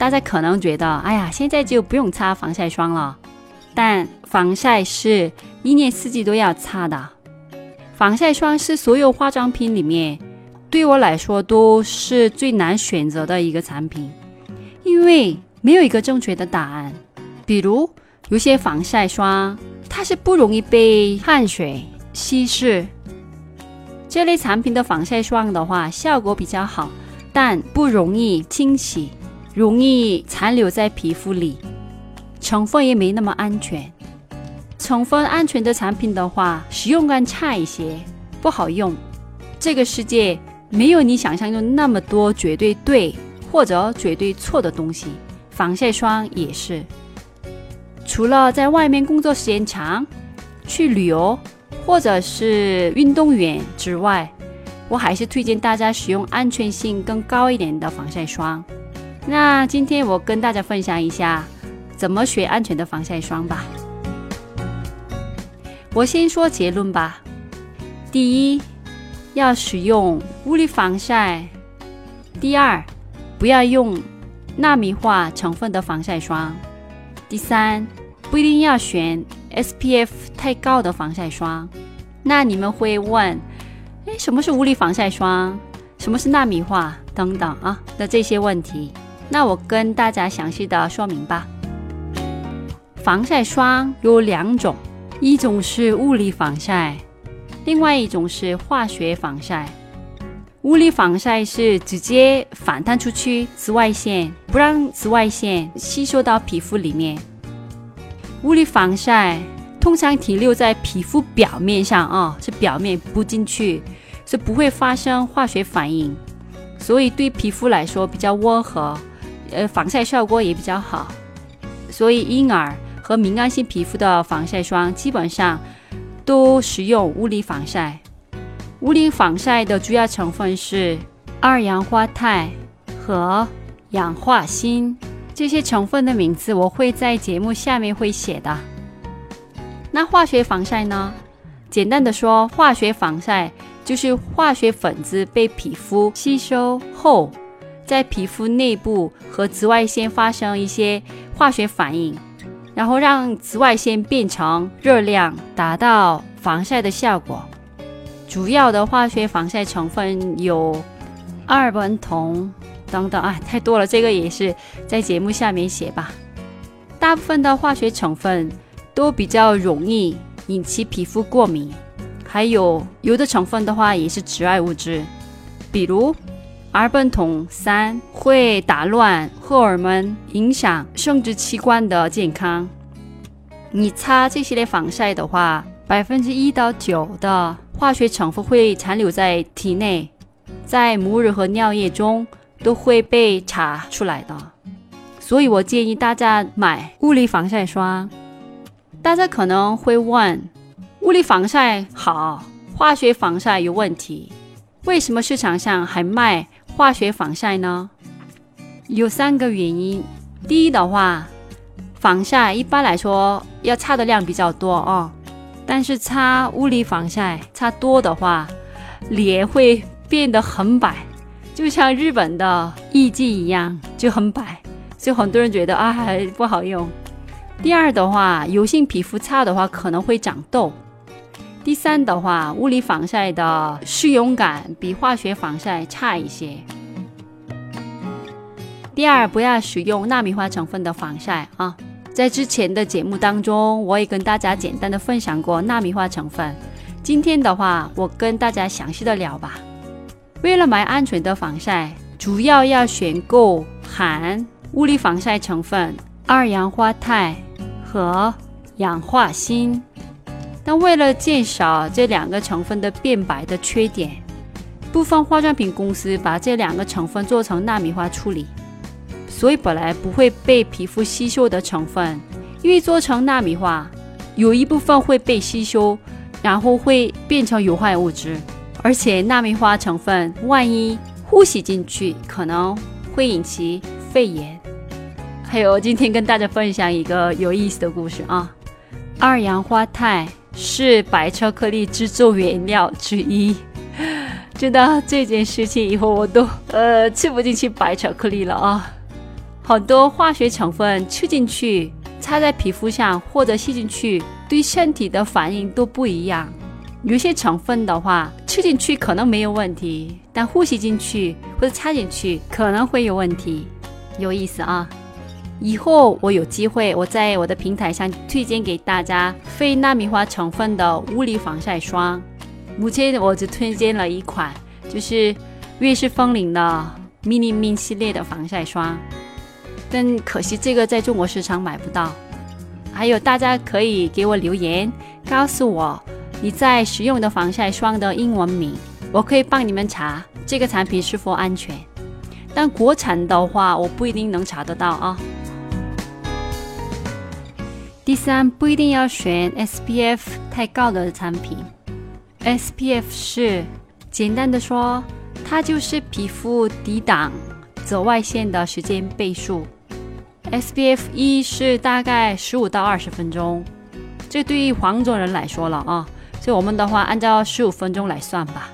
大家可能觉得，哎呀，现在就不用擦防晒霜了。但防晒是一年四季都要擦的。防晒霜是所有化妆品里面对我来说都是最难选择的一个产品，因为没有一个正确的答案。比如有些防晒霜，它是不容易被汗水稀释。这类产品的防晒霜的话，效果比较好，但不容易清洗。容易残留在皮肤里，成分也没那么安全。成分安全的产品的话，使用感差一些，不好用。这个世界没有你想象中那么多绝对对或者绝对错的东西，防晒霜也是。除了在外面工作时间长、去旅游或者是运动员之外，我还是推荐大家使用安全性更高一点的防晒霜。那今天我跟大家分享一下怎么选安全的防晒霜吧。我先说结论吧。第一，要使用物理防晒；第二，不要用纳米化成分的防晒霜；第三，不一定要选 SPF 太高的防晒霜。那你们会问，哎，什么是物理防晒霜？什么是纳米化？等等啊的这些问题。那我跟大家详细的说明吧。防晒霜有两种，一种是物理防晒，另外一种是化学防晒。物理防晒是直接反弹出去紫外线，不让紫外线吸收到皮肤里面。物理防晒通常停留在皮肤表面上啊，是表面不进去，是不会发生化学反应，所以对皮肤来说比较温和。呃，防晒效果也比较好，所以婴儿和敏感性皮肤的防晒霜基本上都使用物理防晒。物理防晒的主要成分是二氧化钛和氧化锌，这些成分的名字我会在节目下面会写的。那化学防晒呢？简单的说，化学防晒就是化学分子被皮肤吸收后。在皮肤内部和紫外线发生一些化学反应，然后让紫外线变成热量，达到防晒的效果。主要的化学防晒成分有二苯酮等等啊，太多了，这个也是在节目下面写吧。大部分的化学成分都比较容易引起皮肤过敏，还有有的成分的话也是致癌物质，比如。二苯酮三会打乱荷尔蒙，影响生殖器官的健康。你擦这些类防晒的话，百分之一到九的化学成分会残留在体内，在母乳和尿液中都会被查出来的。所以我建议大家买物理防晒霜。大家可能会问：物理防晒好，化学防晒有问题，为什么市场上还卖？化学防晒呢，有三个原因。第一的话，防晒一般来说要擦的量比较多哦，但是擦物理防晒擦多的话，脸会变得很白，就像日本的艺伎一样，就很白，所以很多人觉得啊不好用。第二的话，油性皮肤擦的话可能会长痘。第三的话，物理防晒的适用感比化学防晒差一些。第二，不要使用纳米化成分的防晒啊！在之前的节目当中，我也跟大家简单的分享过纳米化成分。今天的话，我跟大家详细的聊吧。为了买安全的防晒，主要要选购含物理防晒成分二氧化钛和氧化锌。但为了减少这两个成分的变白的缺点，部分化妆品公司把这两个成分做成纳米化处理。所以本来不会被皮肤吸收的成分，因为做成纳米化，有一部分会被吸收，然后会变成有害物质。而且纳米化成分万一呼吸进去，可能会引起肺炎。还有，今天跟大家分享一个有意思的故事啊，二氧化钛是白巧克力制作原料之一。知道这件事情以后，我都呃吃不进去白巧克力了啊。很多化学成分吃进去，擦在皮肤上或者吸进去，对身体的反应都不一样。有些成分的话，吃进去可能没有问题，但呼吸进去或者插进去可能会有问题。有意思啊！以后我有机会，我在我的平台上推荐给大家非纳米化成分的物理防晒霜。目前我只推荐了一款，就是悦诗风铃的 Mini Min 系列的防晒霜，但可惜这个在中国市场买不到。还有大家可以给我留言，告诉我。你在使用的防晒霜的英文名，我可以帮你们查这个产品是否安全。但国产的话，我不一定能查得到啊。第三，不一定要选 SPF 太高的产品。SPF 是简单的说，它就是皮肤抵挡紫外线的时间倍数。SPF 一是大概十五到二十分钟，这对于黄种人来说了啊。所以我们的话，按照十五分钟来算吧。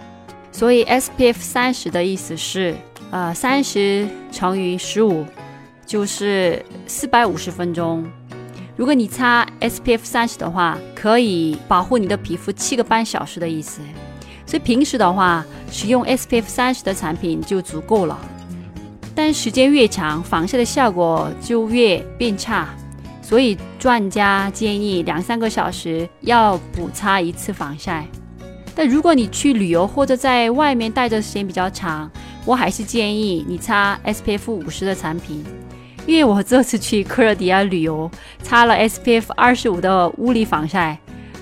所以 SPF 三十的意思是，呃，三十乘以十五就是四百五十分钟。如果你擦 SPF 三十的话，可以保护你的皮肤七个半小时的意思。所以平时的话，使用 SPF 三十的产品就足够了。但时间越长，防晒的效果就越变差。所以专家建议两三个小时要补擦一次防晒。但如果你去旅游或者在外面待的时间比较长，我还是建议你擦 SPF 五十的产品。因为我这次去克罗地亚旅游，擦了 SPF 二十五的物理防晒，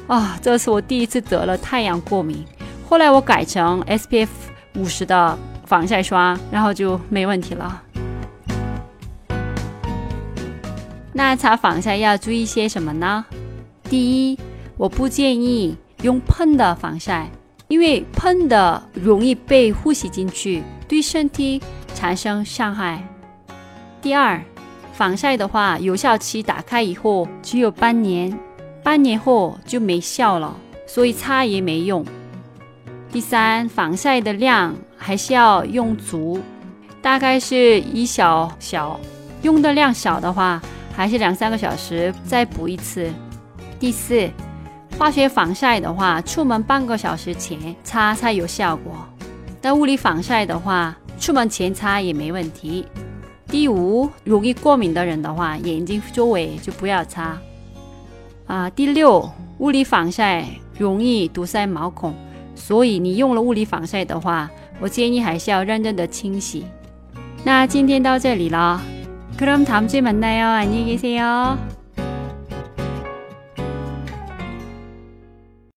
啊，这是我第一次得了太阳过敏。后来我改成 SPF 五十的防晒霜，然后就没问题了。那擦防晒要注意些什么呢？第一，我不建议用喷的防晒，因为喷的容易被呼吸进去，对身体产生伤害。第二，防晒的话，有效期打开以后只有半年，半年后就没效了，所以擦也没用。第三，防晒的量还是要用足，大概是一小小，用的量少的话。还是两三个小时再补一次。第四，化学防晒的话，出门半个小时前擦才有效果；但物理防晒的话，出门前擦也没问题。第五，容易过敏的人的话，眼睛周围就不要擦。啊，第六，物理防晒容易堵塞毛孔，所以你用了物理防晒的话，我建议还是要认真的清洗。那今天到这里了。 그럼 다음 주에 만나요. 안녕히 계세요.